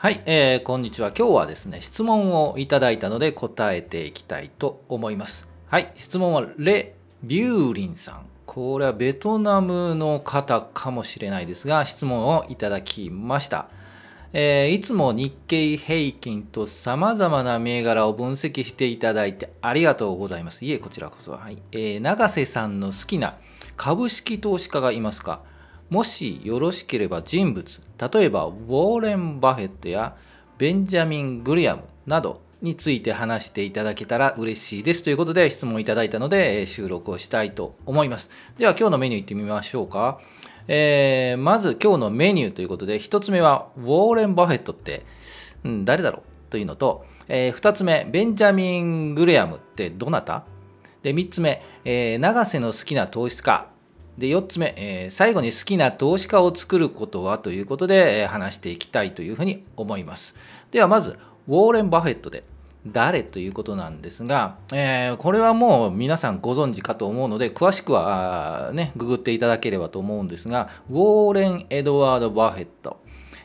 はい、えー、こんにちは。今日はですね、質問をいただいたので答えていきたいと思います。はい、質問はレ・ビューリンさん。これはベトナムの方かもしれないですが、質問をいただきました。えー、いつも日経平均と様々な銘柄を分析していただいてありがとうございます。いえ、こちらこそ。はいえー、永瀬さんの好きな株式投資家がいますか？もしよろしければ人物、例えばウォーレン・バフェットやベンジャミン・グリアムなどについて話していただけたら嬉しいですということで質問いただいたので収録をしたいと思います。では今日のメニューいってみましょうか。えー、まず今日のメニューということで1つ目はウォーレン・バフェットって、うん、誰だろう？というのと、えー、2つ目ベンジャミン・グレアムってどなた？で3つ目、えー、永瀬の好きな投資家で4つ目、えー、最後に好きな投資家を作ることはということで、えー、話していきたいというふうに思います。ではまず、ウォーレン・バフェットで誰ということなんですが、えー、これはもう皆さんご存知かと思うので、詳しくはね、ググっていただければと思うんですが、ウォーレン・エドワード・バフェット。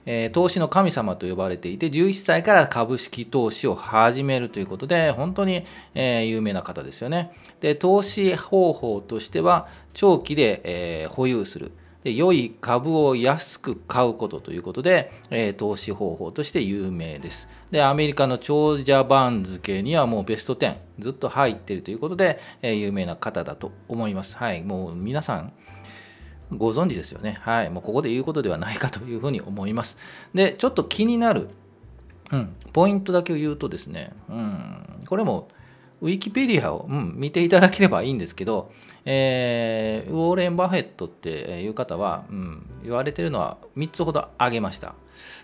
えー、投資の神様と呼ばれていて、11歳から株式投資を始めるということで、本当に、えー、有名な方ですよね。で、投資方法としては、長期で、えー、保有する。で良い株を安く買うことということで、えー、投資方法として有名です。で、アメリカの長者番付にはもうベスト10ずっと入っているということで、えー、有名な方だと思います。はい、もう皆さんご存知ですよね。はい。もうここで言うことではないかというふうに思います。で、ちょっと気になる、うん、ポイントだけを言うとですね、うん、これもウィキペディアを、うん、見ていただければいいんですけど、えー、ウォーレン・バフェットっていう方は、うん、言われてるのは3つほど挙げました。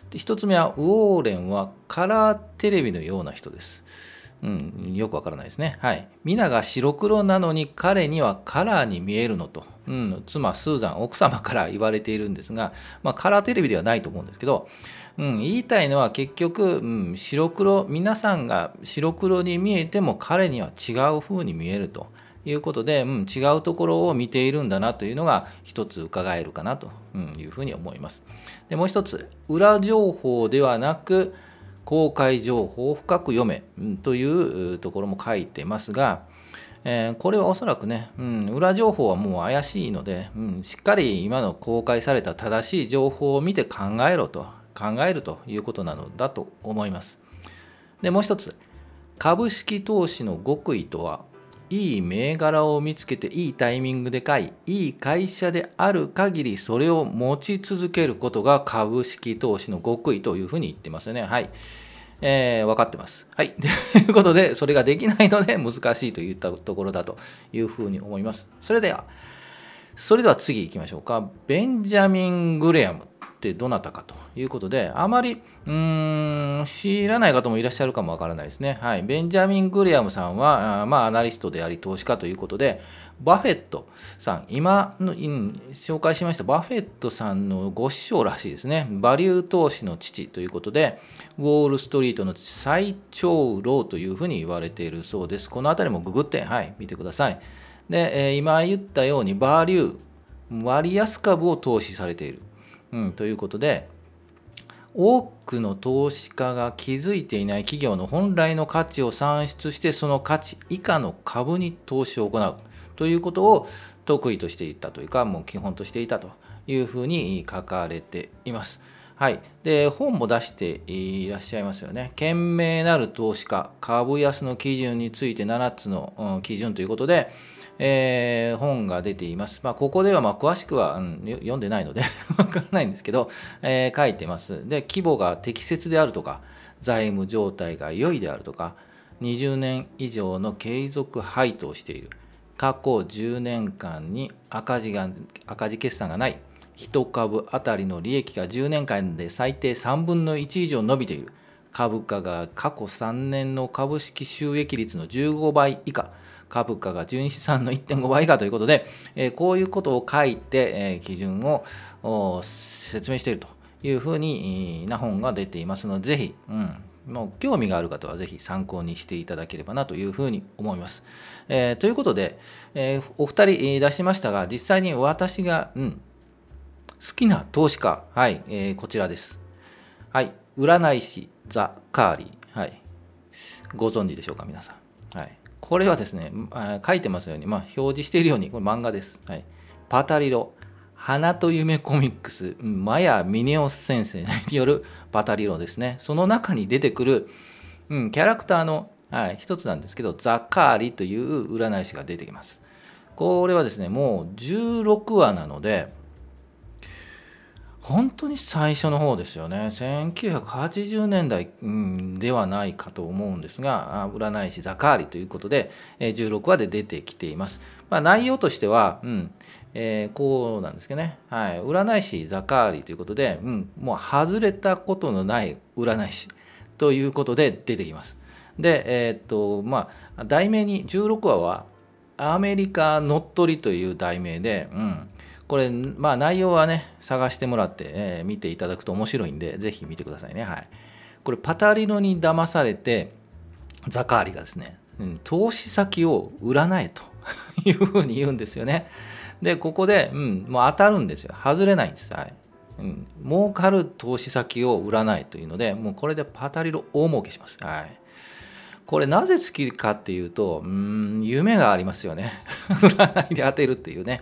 で1つ目は、ウォーレンはカラーテレビのような人です。うん、よくわからないですね。はい。皆が白黒なのに彼にはカラーに見えるのと、うん、妻スーザン、奥様から言われているんですが、まあ、カラーテレビではないと思うんですけど、うん、言いたいのは結局、うん、白黒、皆さんが白黒に見えても彼には違う風に見えると。いうことで、うん、違うところを見ているんだなというのが一つ伺えるかなというふうに思います。でもう一つ裏情報ではなく公開情報を深く読めというところも書いてますが、えー、これはおそらくね、うん、裏情報はもう怪しいので、うん、しっかり今の公開された正しい情報を見て考えろと考えるということなのだと思います。でもう一つ株式投資の極意とはいい銘柄を見つけていいタイミングで買いいい会社である限りそれを持ち続けることが株式投資の極意というふうに言ってますよねはいえー、分かってます。はい。ということで、それができないので難しいといったところだというふうに思います。それでは、それでは次行きましょうか。ベンジャミン・グレアムってどなたかということで、あまりうーん知らない方もいらっしゃるかもわからないですね。はい、ベンジャミン・グレアムさんは、あまあ、アナリストであり投資家ということで、バフェットさん、今の、紹介しましたバフェットさんのご師匠らしいですね。バリュー投資の父ということで、ウォール・ストリートの最長老というふうに言われているそうです。このあたりもググって、はい、見てください。で、え、今言ったように、バリュー、割安株を投資されている。うん、ということで多くの投資家が気づいていない企業の本来の価値を算出してその価値以下の株に投資を行うということを得意としていたというかもう基本としていたというふうに書かれています。はい、で本も出していらっしゃいますよね。賢明なる投資家株安の基準について7つの基準ということで、えー、本が出ています。まあ、ここではま詳しくは、うん、読んでないので わからないんですけど、えー、書いてます。で、規模が適切であるとか、財務状態が良いであるとか、20年以上の継続配当している。過去10年間に赤字が赤字決算がない。1株当たりの利益が10年間で最低3分の1以上伸びている。株価が過去3年の株式収益率の15倍以下。株価が純資産の1.5倍以下ということで、えこういうことを書いて、え基準を説明しているというふうにな本が出ていますので、ぜひ、うん、もう興味がある方はぜひ参考にしていただければなというふうに思います。えー、ということで、えー、お二人出しましたが、実際に私が、うん、好きな投資家、はい、えー、こちらです。はい、占い師ザ・カーリー、はい、ご存知でしょうか皆さん、はい、これはですね書いてますように、まあ、表示しているようにこれ漫画です、はい、パタリロ。花と夢コミックス。マヤ・ミネオス先生によるパタリロですね。その中に出てくる、うん、キャラクターの、はい、一つなんですけどザ・カーリという占い師が出てきます。これはですねもう16話なので本当に最初の方ですよね。1980年代、うん、ではないかと思うんですが占い師ザカーリということで16話で出てきています、まあ、内容としては、うんえー、こうなんですけどね、はい、占い師ザカーリということで、うん、もう外れたことのない占い師ということで出てきます。でえー、っとまあ題名に16話はアメリカ乗っ取りという題名で、うん、これ、まあ内容はね、探してもらって、えー、見ていただくと面白いんで、ぜひ見てくださいね。はい。これ、パタリノに騙されて、ザカーリがですね、うん、投資先を占えというふうに言うんですよね。で、ここで、うん、もう当たるんですよ。外れないんです。はい。うん、儲かる投資先を占いというので、もうこれでパタリロ大儲けします。はい。これなぜ好きかっていうと、うん、夢がありますよね。占いで当てるっていうね。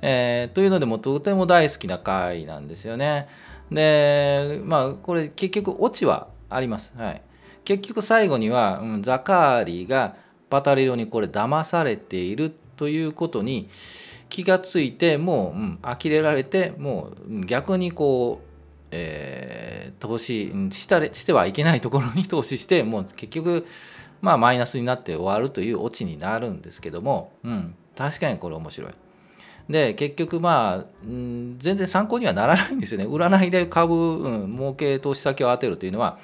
えー、というのでもとても大好きな回なんですよね。でまあこれ結局オチはあります。はい、結局最後には、うん、ザカーリーがパタリロにこれ騙されているということに気がついてもう、うん、呆れられてもう逆にこう、えー、投資したしてはいけないところに投資してもう結局まあマイナスになって終わるというオチになるんですけども、うん、確かにこれ面白い。で結局まあ、うん、全然参考にはならないんですよね 占いで株、うん、儲け投資先を当てるというのは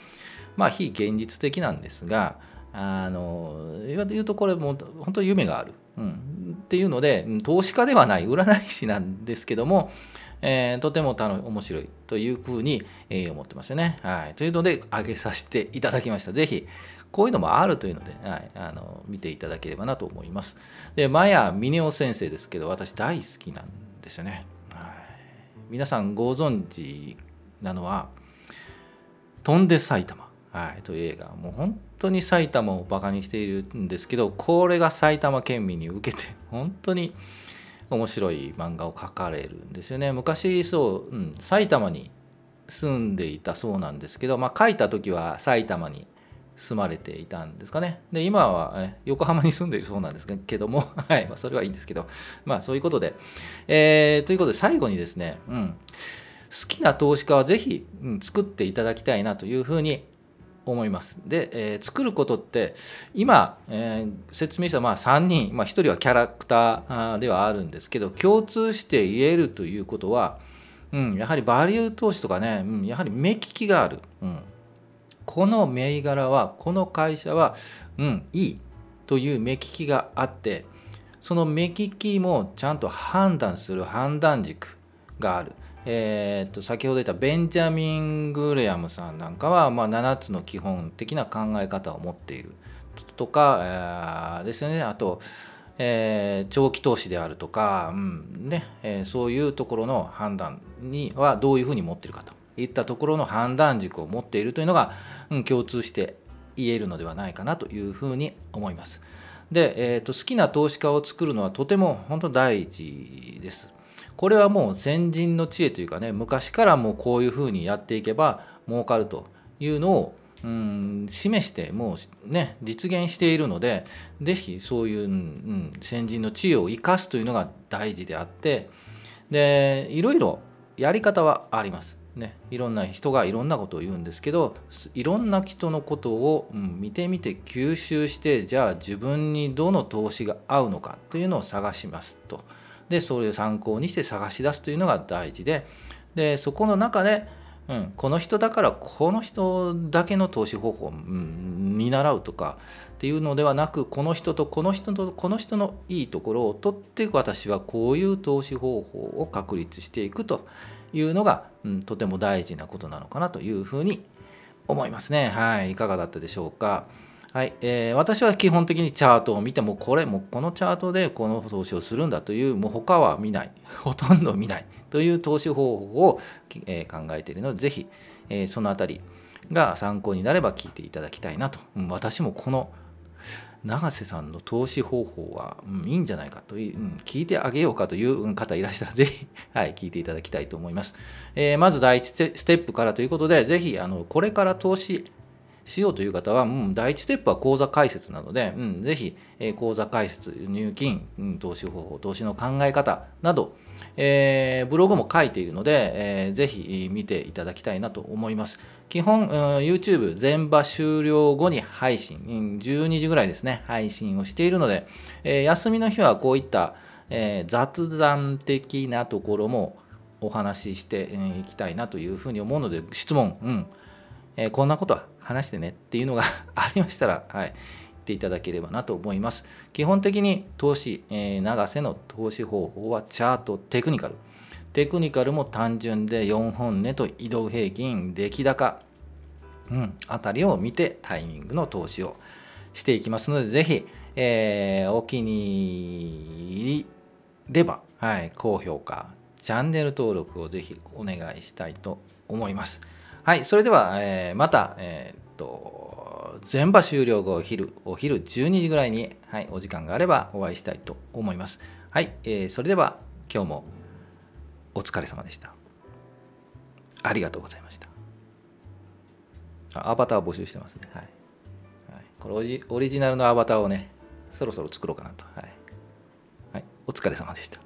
まあ非現実的なんですがあの今で言うとこれも本当に夢がある、うん、っていうので投資家ではない占い師なんですけども、えー、とても面白いというふうに、えー、思ってますよね。はい、というので挙げさせていただきました。是非こういうのもあるというので、はい、あの見ていただければなと思います。で、マヤ・ミネオ先生ですけど、私大好きなんですよね。はい、皆さんご存知なのは、飛んで埼玉、はい、という映画、もう本当に埼玉をバカにしているんですけど、これが埼玉県民に受けて、本当に面白い漫画を描かれるんですよね。昔、そう、うん、埼玉に住んでいたそうなんですけど、まあ、書いた時は埼玉に住まれていたんですかね。で今は横浜に住んでいるそうなんですけども、はいまあ、それはいいんですけど、まあそういうことで、えー、ということで最後にですね、うん、好きな投資家はぜひ、うん、作っていただきたいなというふうに思います。で、えー、作ることって今、えー、説明したまあ3人、まあ、1人はキャラクターではあるんですけど共通して言えるということは、うん、やはりバリュー投資とかね、うん、やはり目利きがある。うんこの銘柄はこの会社はうんいいという目利きがあってその目利きもちゃんと判断する判断軸がある。えー、と先ほど言ったベンジャミン・グレアムさんなんかは、ま、7つの基本的な考え方を持っている。とか、え、ですよね。あと、えー、長期投資であるとか、うんねえー、そういうところの判断にはどういうふうに持ってるかと。いったところの判断軸を持っているというのが、うん、共通して言えるのではないかなというふうに思います。で、えーと、好きな投資家を作るのはとても本当第一です。これはもう先人の知恵というかね昔からもうこういうふうにやっていけば儲かるというのをうん示してもうね実現しているので是非そういう、うん、先人の知恵を生かすというのが大事であってでいろいろやり方はあります。ね、いろんな人がいろんなことを言うんですけどいろんな人のことを、うん、見てみて吸収してじゃあ自分にどの投資が合うのかというのを探しますと。でそれを参考にして探し出すというのが大事で。でそこの中で、うん、この人だからこの人だけの投資方法を、うん、見習うとかっていうのではなくこの人とこの人とこの人のいいところを取って私はこういう投資方法を確立していくというのが、うん、とても大事なことなのかなというふうに思いますね。はい、いかがだったでしょうか。はい、えー、私は基本的にチャートを見てもこれもこのチャートでこの投資をするんだというもう他は見ない ほとんど見ないという投資方法を、えー、考えているのでぜひ、えー、そのあたりが参考になれば聞いていただきたいなと、うん、私もこの永瀬さんの投資方法は、うん、いいんじゃないかという、うん、聞いてあげようかという方いらしたら、ぜひ、はい、聞いていただきたいと思います。えー、まず第一ステップからということで、ぜひ、あの、これから投資しようという方は、うん、第一ステップは口座開設なので、うん、ぜひ、えー、口座開設、入金、うん、投資方法、投資の考え方など、えー、ブログも書いているので、えー、ぜひ見ていただきたいなと思います。基本、YouTube 全場終了後に配信、12時ぐらいですね、配信をしているので、えー、休みの日はこういった、えー、雑談的なところもお話ししていきたいなというふうに思うので、質問、うんえー、こんなことは話してねっていうのが ありましたら、はい、言っていただければなと思います。基本的に投資、えー、長瀬の投資方法はチャート、テクニカル。テクニカルも単純で4本値と移動平均、出来高、うん、あたりを見てタイミングの投資をしていきますので、ぜひ、えー、お気に入りれば、はい、高評価、チャンネル登録をぜひお願いしたいと思います。はい、それでは、えー、また、えー、っと、全場終了後、お昼、お昼12時ぐらいに、はい、お時間があればお会いしたいと思います。はい、えー、それでは今日もお疲れ様でした。ありがとうございました。アバターを募集してますね。はい。はい、これオリオリジナルのアバターをね、そろそろ作ろうかなと。はい。はい、お疲れ様でした。